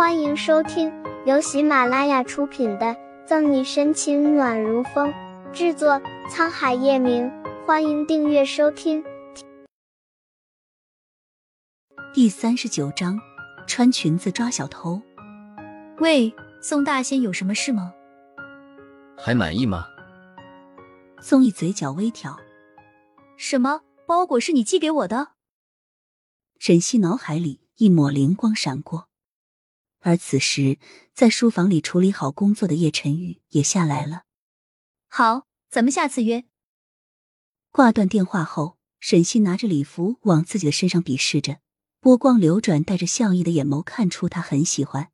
欢迎收听由喜马拉雅出品的《赠你深情暖如风》，制作沧海夜明。欢迎订阅收听。第三十九章，穿裙子抓小偷。喂，宋大仙，有什么事吗？还满意吗？宋毅嘴角微挑。什么包裹是你寄给我的？沈西脑海里一抹灵光闪过。而此时，在书房里处理好工作的叶晨玉也下来了。好，咱们下次约。挂断电话后，沈西拿着礼服往自己的身上比试着，波光流转，带着笑意的眼眸看出他很喜欢。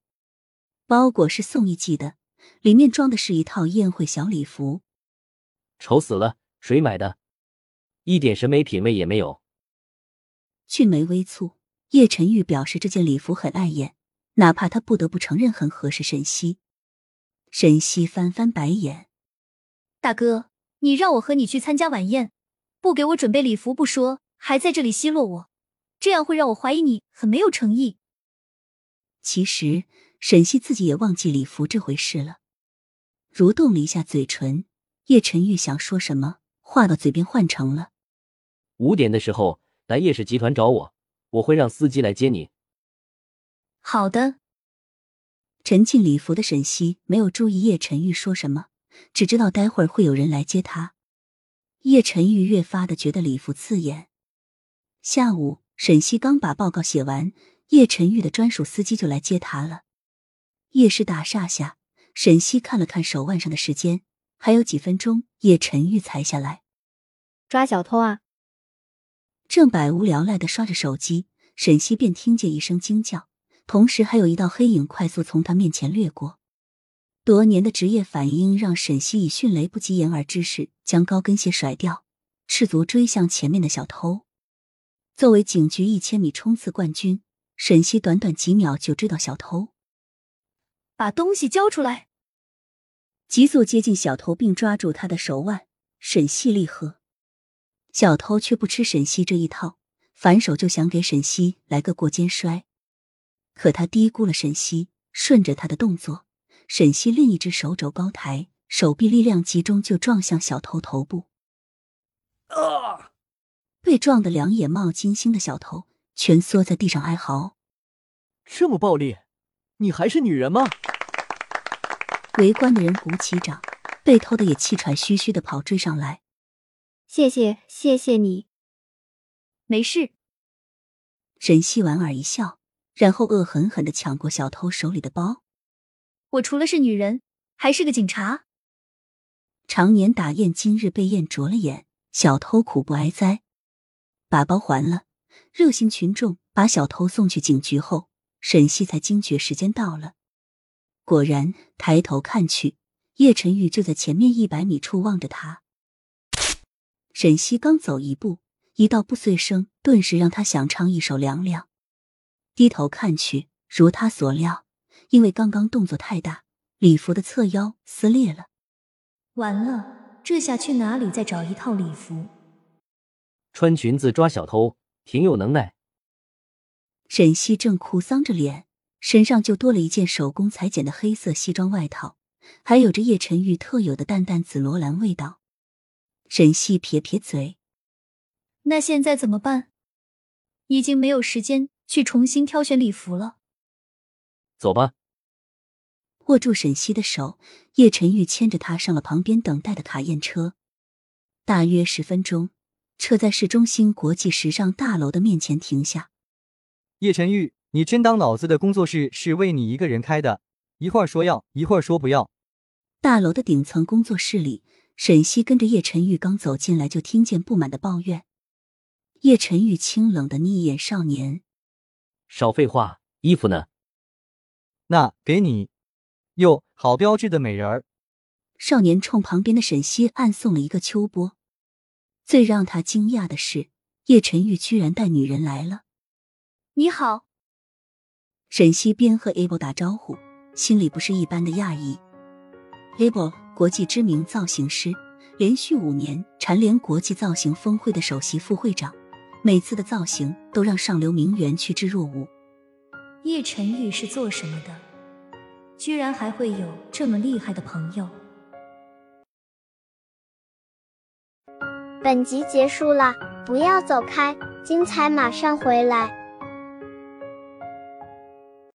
包裹是宋毅寄的，里面装的是一套宴会小礼服。丑死了，谁买的？一点审美品味也没有。俊眉微蹙，叶晨玉表示这件礼服很碍眼。哪怕他不得不承认很合适沈西，沈西翻翻白眼：“大哥，你让我和你去参加晚宴，不给我准备礼服不说，还在这里奚落我，这样会让我怀疑你很没有诚意。”其实沈西自己也忘记礼服这回事了，蠕动了一下嘴唇。叶晨玉想说什么，话到嘴边换成了：“五点的时候来叶氏集团找我，我会让司机来接你。”好的。沉浸礼服的沈西没有注意叶晨玉说什么，只知道待会儿会有人来接他。叶晨玉越发的觉得礼服刺眼。下午，沈西刚把报告写完，叶晨玉的专属司机就来接他了。夜市大厦下，沈西看了看手腕上的时间，还有几分钟，叶晨玉才下来。抓小偷啊！正百无聊赖的刷着手机，沈西便听见一声惊叫。同时，还有一道黑影快速从他面前掠过。多年的职业反应让沈西以迅雷不及掩耳之势将高跟鞋甩掉，赤足追向前面的小偷。作为警局一千米冲刺冠军，沈西短短几秒就追到小偷。把东西交出来！急速接近小偷，并抓住他的手腕。沈西厉喝，小偷却不吃沈西这一套，反手就想给沈西来个过肩摔。可他低估了沈西，顺着他的动作，沈西另一只手肘高抬，手臂力量集中，就撞向小偷头部。啊！被撞得两眼冒金星的小偷蜷缩在地上哀嚎：“这么暴力，你还是女人吗？”围观的人鼓起掌，被偷的也气喘吁吁的跑追上来：“谢谢，谢谢你，没事。”沈西莞尔一笑。然后恶狠狠的抢过小偷手里的包。我除了是女人，还是个警察。常年打雁，今日被雁啄了眼。小偷苦不挨灾，把包还了。热心群众把小偷送去警局后，沈西才惊觉时间到了。果然，抬头看去，叶晨玉就在前面一百米处望着他。沈西刚走一步，一道不遂声顿时让他想唱一首凉凉。低头看去，如他所料，因为刚刚动作太大，礼服的侧腰撕裂了。完了，这下去哪里再找一套礼服？穿裙子抓小偷，挺有能耐。沈西正哭丧着脸，身上就多了一件手工裁剪的黑色西装外套，还有着叶晨玉特有的淡淡紫罗兰味道。沈西撇撇嘴：“那现在怎么办？已经没有时间。”去重新挑选礼服了。走吧。握住沈西的手，叶晨玉牵着她上了旁边等待的卡宴车。大约十分钟，车在市中心国际时尚大楼的面前停下。叶晨玉，你真当老子的工作室是为你一个人开的？一会儿说要，一会儿说不要。大楼的顶层工作室里，沈西跟着叶晨玉刚走进来，就听见不满的抱怨。叶晨玉清冷的睨眼少年。少废话，衣服呢？那给你。哟，好标致的美人儿。少年冲旁边的沈西暗送了一个秋波。最让他惊讶的是，叶晨玉居然带女人来了。你好。沈西边和 Able 打招呼，心里不是一般的讶异。Able，国际知名造型师，连续五年蝉联国际造型峰会的首席副会长。每次的造型都让上流名媛趋之若鹜。叶晨玉是做什么的？居然还会有这么厉害的朋友？本集结束了，不要走开，精彩马上回来。